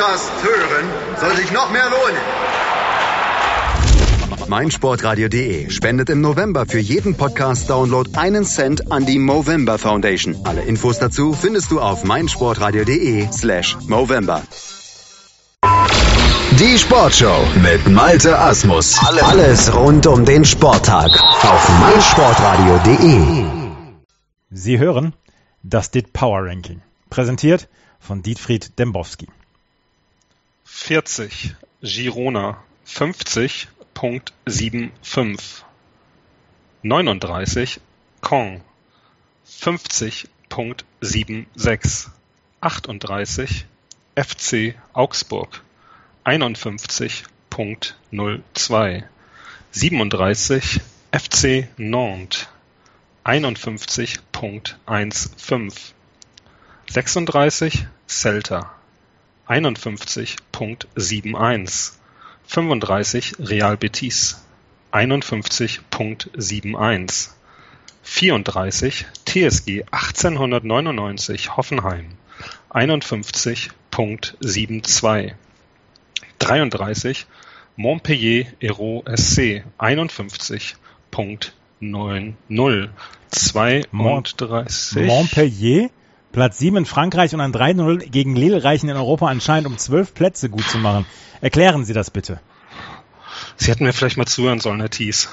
Podcast hören, soll sich noch mehr lohnen. meinsportradio.de spendet im November für jeden Podcast-Download einen Cent an die Movember Foundation. Alle Infos dazu findest du auf meinsportradio.de slash Movember. Die Sportshow mit Malte Asmus. Alles rund um den Sporttag auf meinsportradio.de. Sie hören das DIT Power Ranking, präsentiert von Dietfried Dembowski. 40 Girona 50.75 39 Kong 50.76 38 FC Augsburg 51.02 37 FC Nantes 51.15 36 Celta 51.71 35 Real Betis. 51.71 34 TSG 1899 Hoffenheim. 51.72 33 Montpellier Hérault SC 51.90 32 Montpellier, Platz 7 in Frankreich und ein 3-0 gegen Lille reichen in Europa anscheinend, um 12 Plätze gut zu machen. Erklären Sie das bitte. Sie hätten mir vielleicht mal zuhören sollen, Herr Thies.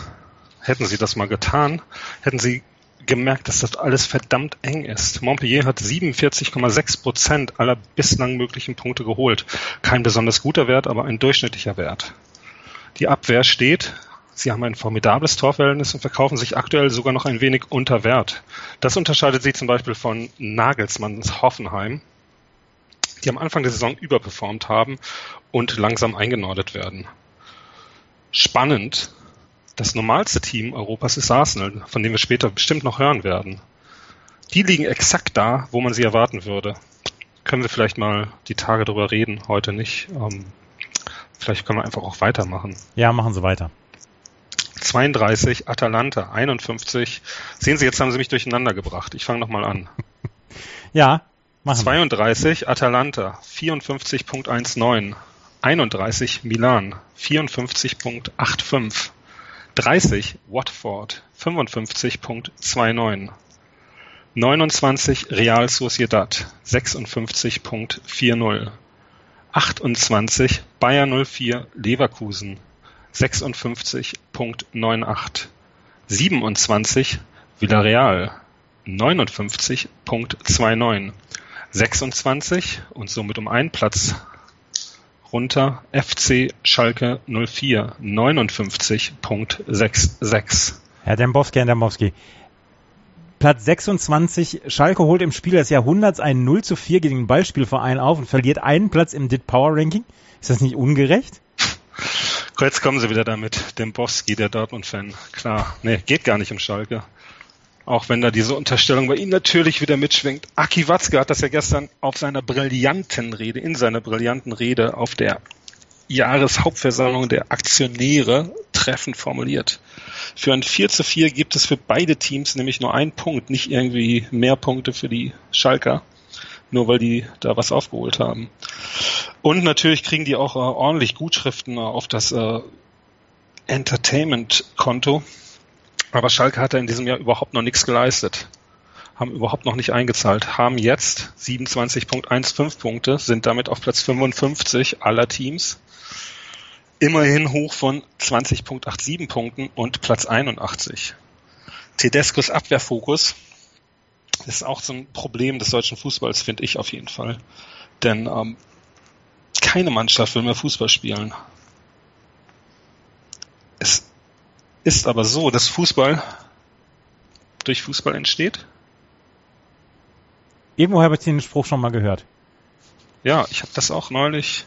Hätten Sie das mal getan, hätten Sie gemerkt, dass das alles verdammt eng ist. Montpellier hat 47,6 Prozent aller bislang möglichen Punkte geholt. Kein besonders guter Wert, aber ein durchschnittlicher Wert. Die Abwehr steht. Sie haben ein formidables Torverhältnis und verkaufen sich aktuell sogar noch ein wenig unter Wert. Das unterscheidet sie zum Beispiel von Nagelsmanns Hoffenheim, die am Anfang der Saison überperformt haben und langsam eingenordet werden. Spannend das normalste Team Europas ist Arsenal, von dem wir später bestimmt noch hören werden. Die liegen exakt da, wo man sie erwarten würde. Können wir vielleicht mal die Tage drüber reden, heute nicht. Ähm, vielleicht können wir einfach auch weitermachen. Ja, machen Sie weiter. 32 Atalanta, 51. Sehen Sie, jetzt haben Sie mich durcheinander gebracht. Ich fange nochmal an. Ja, machen 32 Atalanta, 54.19. 31 Milan, 54.85. 30 Watford 55.29 29 Real Sociedad 56.40 28 Bayer 04 Leverkusen 56.98 27 Villarreal 59.29 26 und somit um einen Platz runter FC Schalke 04 59.66. Herr Dembowski, Herr Dembowski. Platz 26, Schalke holt im Spiel des Jahrhunderts einen 0 zu 4 gegen den Ballspielverein auf und verliert einen Platz im DIT Power Ranking. Ist das nicht ungerecht? Jetzt kommen sie wieder damit, Dembowski, der Dortmund-Fan. Klar, nee, geht gar nicht um Schalke. Auch wenn da diese Unterstellung bei ihm natürlich wieder mitschwingt. Aki Watzke hat das ja gestern auf seiner brillanten Rede, in seiner brillanten Rede auf der Jahreshauptversammlung der Aktionäre treffend formuliert. Für ein 4 zu 4 gibt es für beide Teams nämlich nur einen Punkt, nicht irgendwie mehr Punkte für die Schalker, nur weil die da was aufgeholt haben. Und natürlich kriegen die auch äh, ordentlich Gutschriften äh, auf das äh, Entertainment-Konto aber Schalke hat in diesem Jahr überhaupt noch nichts geleistet. Haben überhaupt noch nicht eingezahlt. Haben jetzt 27.15 Punkte, sind damit auf Platz 55 aller Teams. Immerhin hoch von 20.87 Punkten und Platz 81. Tedescos Abwehrfokus ist auch so ein Problem des deutschen Fußballs, finde ich auf jeden Fall. Denn ähm, keine Mannschaft will mehr Fußball spielen. Es ist aber so, dass Fußball durch Fußball entsteht. Irgendwo habe ich den Spruch schon mal gehört. Ja, ich habe das auch neulich,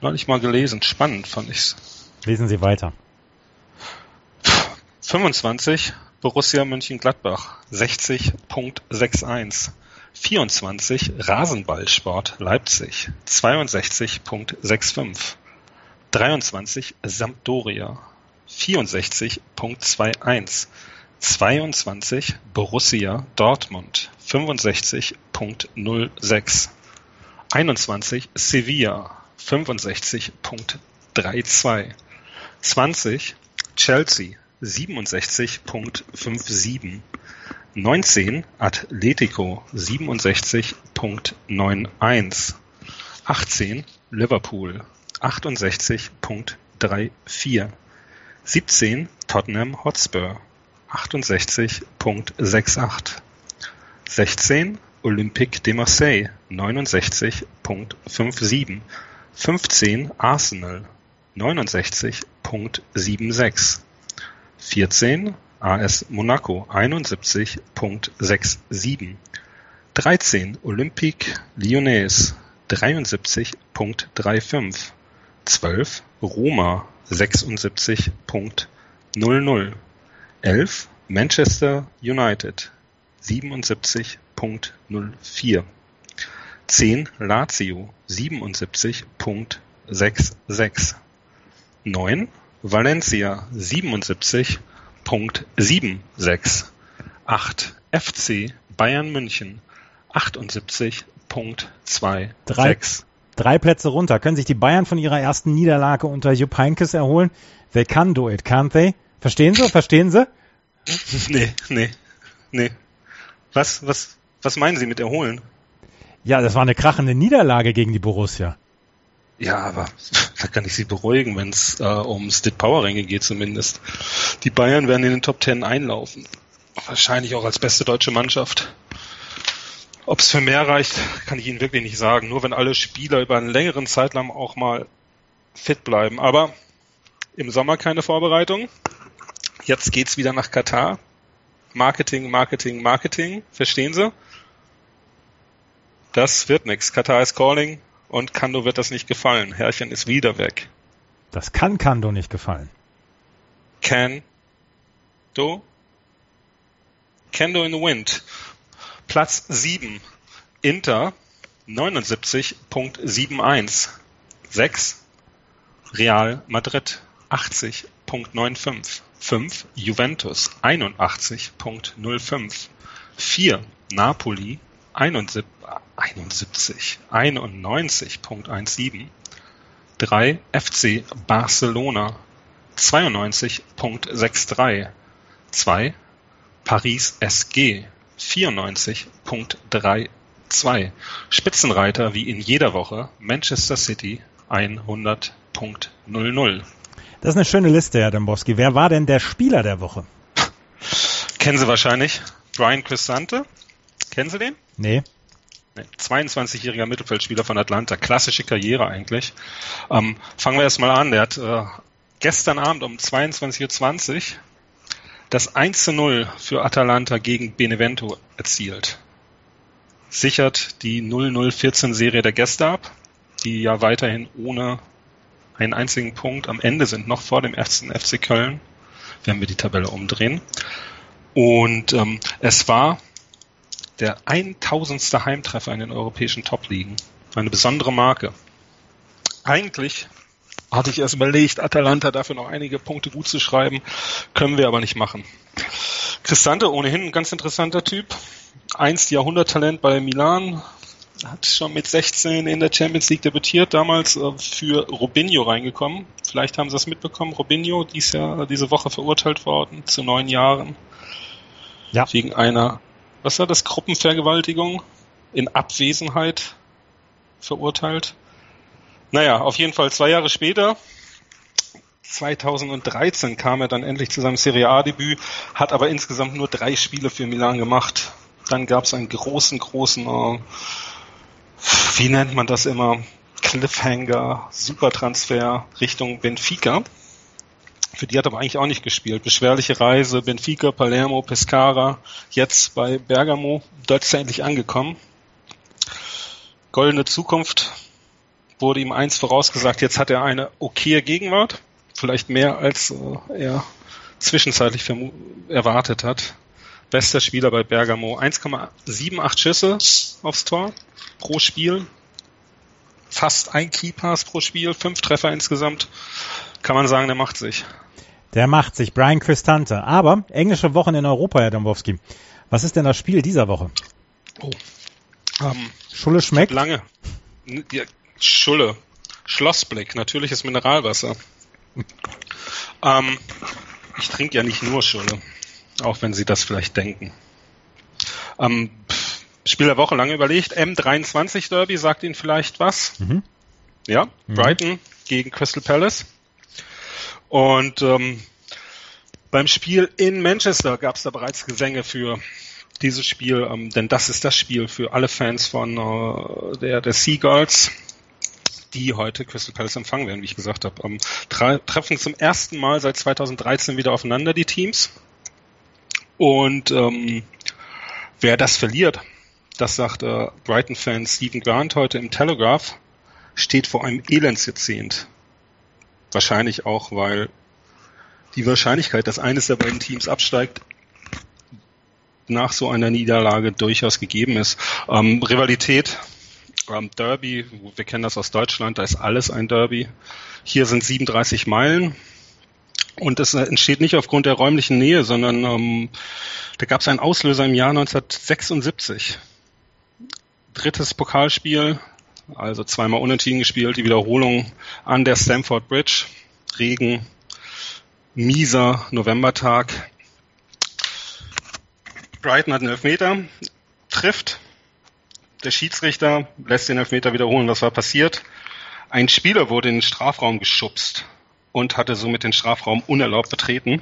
neulich mal gelesen. Spannend fand ich's. Lesen Sie weiter. 25 Borussia Mönchengladbach 60.61 24 Rasenballsport Leipzig 62.65 23 Sampdoria 64.21, 22 Borussia Dortmund 65.06, 21 Sevilla 65.32. 20 Chelsea 67.57. 19 Atletico 67.91. 18 Liverpool 68.34. 17 Tottenham Hotspur 68.68. 16 Olympique de Marseille 69.57. 15 Arsenal 69.76. 14 AS Monaco 71.67. 13 Olympique Lyonnais 73.35. 12 Roma 76.00. 11 Manchester United 77.04. 10 Lazio 77.66. 9 Valencia 77.76. 8 FC Bayern München 78.26. Drei, drei Plätze runter. Können sich die Bayern von ihrer ersten Niederlage unter Jupp Heynckes erholen? They can do it, can't they? Verstehen Sie? Verstehen Sie? Nee, nee, nee. Was, was, was meinen Sie mit erholen? Ja, das war eine krachende Niederlage gegen die Borussia. Ja, aber da kann ich Sie beruhigen, wenn es äh, um Stit Power Ränge geht zumindest. Die Bayern werden in den Top Ten einlaufen. Wahrscheinlich auch als beste deutsche Mannschaft. Ob es für mehr reicht, kann ich Ihnen wirklich nicht sagen. Nur wenn alle Spieler über einen längeren Zeitraum auch mal fit bleiben. Aber im Sommer keine Vorbereitung. Jetzt geht's wieder nach Katar. Marketing, Marketing, Marketing. Verstehen Sie? Das wird nichts. Katar ist calling und Kando wird das nicht gefallen. Herrchen ist wieder weg. Das kann Kando nicht gefallen. Can do Kendo in the Wind. Platz 7. Inter 79.71. 6. Real Madrid 80.95. 5. Juventus 81.05. 4. Napoli 71, 91.17. 3. FC Barcelona 92.63. 2. Paris SG 94.32. Spitzenreiter wie in jeder Woche Manchester City 100.00. Das ist eine schöne Liste, Herr Dembowski. Wer war denn der Spieler der Woche? Kennen Sie wahrscheinlich. Brian Cristante. Kennen Sie den? Nee. 22-jähriger Mittelfeldspieler von Atlanta. Klassische Karriere eigentlich. Ähm, fangen wir erstmal an. Der hat äh, gestern Abend um 22.20 Uhr das 1 zu 0 für Atalanta gegen Benevento erzielt. Sichert die 0-0-14-Serie der Gäste ab, die ja weiterhin ohne einen einzigen Punkt am Ende sind, noch vor dem ersten FC Köln, wenn wir die Tabelle umdrehen. Und ähm, es war der 1000. Heimtreffer in den europäischen Top-Ligen. Eine besondere Marke. Eigentlich hatte ich erst überlegt, Atalanta dafür noch einige Punkte gut zu schreiben, können wir aber nicht machen. Cristante ohnehin ein ganz interessanter Typ. Einst Jahrhunderttalent bei Milan, hat schon mit 16 in der Champions League debütiert, damals äh, für Robinho reingekommen. Vielleicht haben Sie das mitbekommen. Robinho, dies Jahr, diese Woche verurteilt worden zu neun Jahren. Ja. Wegen einer, was war das, Gruppenvergewaltigung in Abwesenheit verurteilt. Naja, auf jeden Fall zwei Jahre später, 2013 kam er dann endlich zu seinem Serie A-Debüt, hat aber insgesamt nur drei Spiele für Milan gemacht. Dann gab es einen großen, großen, äh, wie nennt man das immer, Cliffhanger, Supertransfer Richtung Benfica. Für die hat er aber eigentlich auch nicht gespielt. Beschwerliche Reise, Benfica, Palermo, Pescara, jetzt bei Bergamo, dort ist er endlich angekommen. Goldene Zukunft, wurde ihm eins vorausgesagt, jetzt hat er eine okaye Gegenwart, vielleicht mehr als äh, er zwischenzeitlich erwartet hat. Bester Spieler bei Bergamo, 1,78 Schüsse aufs Tor pro Spiel, fast ein Keypass pro Spiel, fünf Treffer insgesamt. Kann man sagen, der macht sich. Der macht sich, Brian Cristante. Aber englische Wochen in Europa, Herr Dombowski. Was ist denn das Spiel dieser Woche? Oh. Ähm, Schulle schmeckt? Lange, Ja, Schulle. Schlossblick, natürliches Mineralwasser. ähm, ich trinke ja nicht nur Schulle, auch wenn Sie das vielleicht denken. Ähm, Spiel der Woche lange überlegt. M23 Derby sagt Ihnen vielleicht was. Mhm. Ja, mhm. Brighton gegen Crystal Palace. Und ähm, beim Spiel in Manchester gab es da bereits Gesänge für dieses Spiel, ähm, denn das ist das Spiel für alle Fans von äh, der, der Seagulls, die heute Crystal Palace empfangen werden, wie ich gesagt habe. Ähm, treffen zum ersten Mal seit 2013 wieder aufeinander, die Teams. Und ähm, wer das verliert, das sagt äh, Brighton-Fan Stephen Grant heute im Telegraph, steht vor einem Elendsjahrzehnt. Wahrscheinlich auch, weil die Wahrscheinlichkeit, dass eines der beiden Teams absteigt, nach so einer Niederlage durchaus gegeben ist. Ähm, Rivalität, ähm, Derby, wir kennen das aus Deutschland, da ist alles ein Derby. Hier sind 37 Meilen und es entsteht nicht aufgrund der räumlichen Nähe, sondern ähm, da gab es einen Auslöser im Jahr 1976. Drittes Pokalspiel, also zweimal unentschieden gespielt, die Wiederholung an der Stamford Bridge, Regen, mieser Novembertag. Brighton hat einen Elfmeter, trifft. Der Schiedsrichter lässt den Elfmeter wiederholen. Was war passiert? Ein Spieler wurde in den Strafraum geschubst und hatte somit den Strafraum unerlaubt betreten.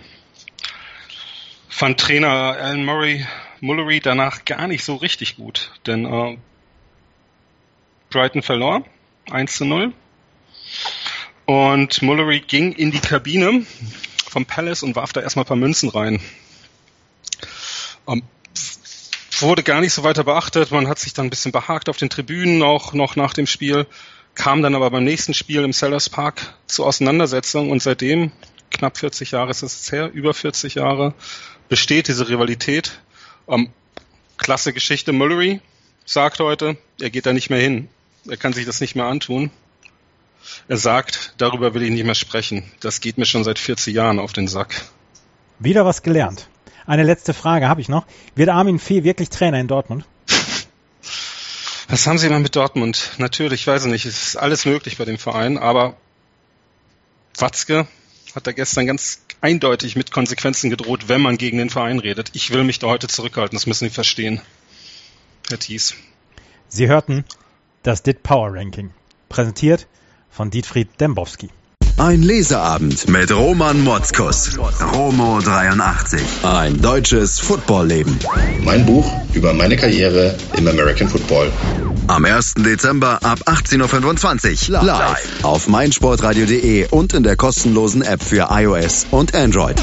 Fand Trainer Alan Murray Mullery danach gar nicht so richtig gut, denn äh, Brighton verlor 1 zu 0. Und Mullery ging in die Kabine vom Palace und warf da erstmal ein paar Münzen rein. Um, ähm, wurde gar nicht so weiter beachtet. Man hat sich dann ein bisschen behagt auf den Tribünen auch noch nach dem Spiel, kam dann aber beim nächsten Spiel im Sellers Park zur Auseinandersetzung und seitdem, knapp 40 Jahre ist es her, über 40 Jahre, besteht diese Rivalität. Um, ähm, klasse Geschichte. Mullery sagt heute, er geht da nicht mehr hin. Er kann sich das nicht mehr antun. Er sagt, darüber will ich nicht mehr sprechen. Das geht mir schon seit 40 Jahren auf den Sack. Wieder was gelernt. Eine letzte Frage habe ich noch. Wird Armin Fee wirklich Trainer in Dortmund? Was haben Sie immer mit Dortmund? Natürlich, ich weiß nicht. Es ist alles möglich bei dem Verein, aber Watzke hat da gestern ganz eindeutig mit Konsequenzen gedroht, wenn man gegen den Verein redet. Ich will mich da heute zurückhalten, das müssen Sie verstehen. Herr Thies. Sie hörten das DIT Power Ranking. Präsentiert von Dietfried Dembowski. Ein Leseabend mit Roman Motzkus. Romo 83. Ein deutsches Footballleben. Mein Buch über meine Karriere im American Football. Am 1. Dezember ab 18.25 Uhr live auf meinsportradio.de und in der kostenlosen App für iOS und Android.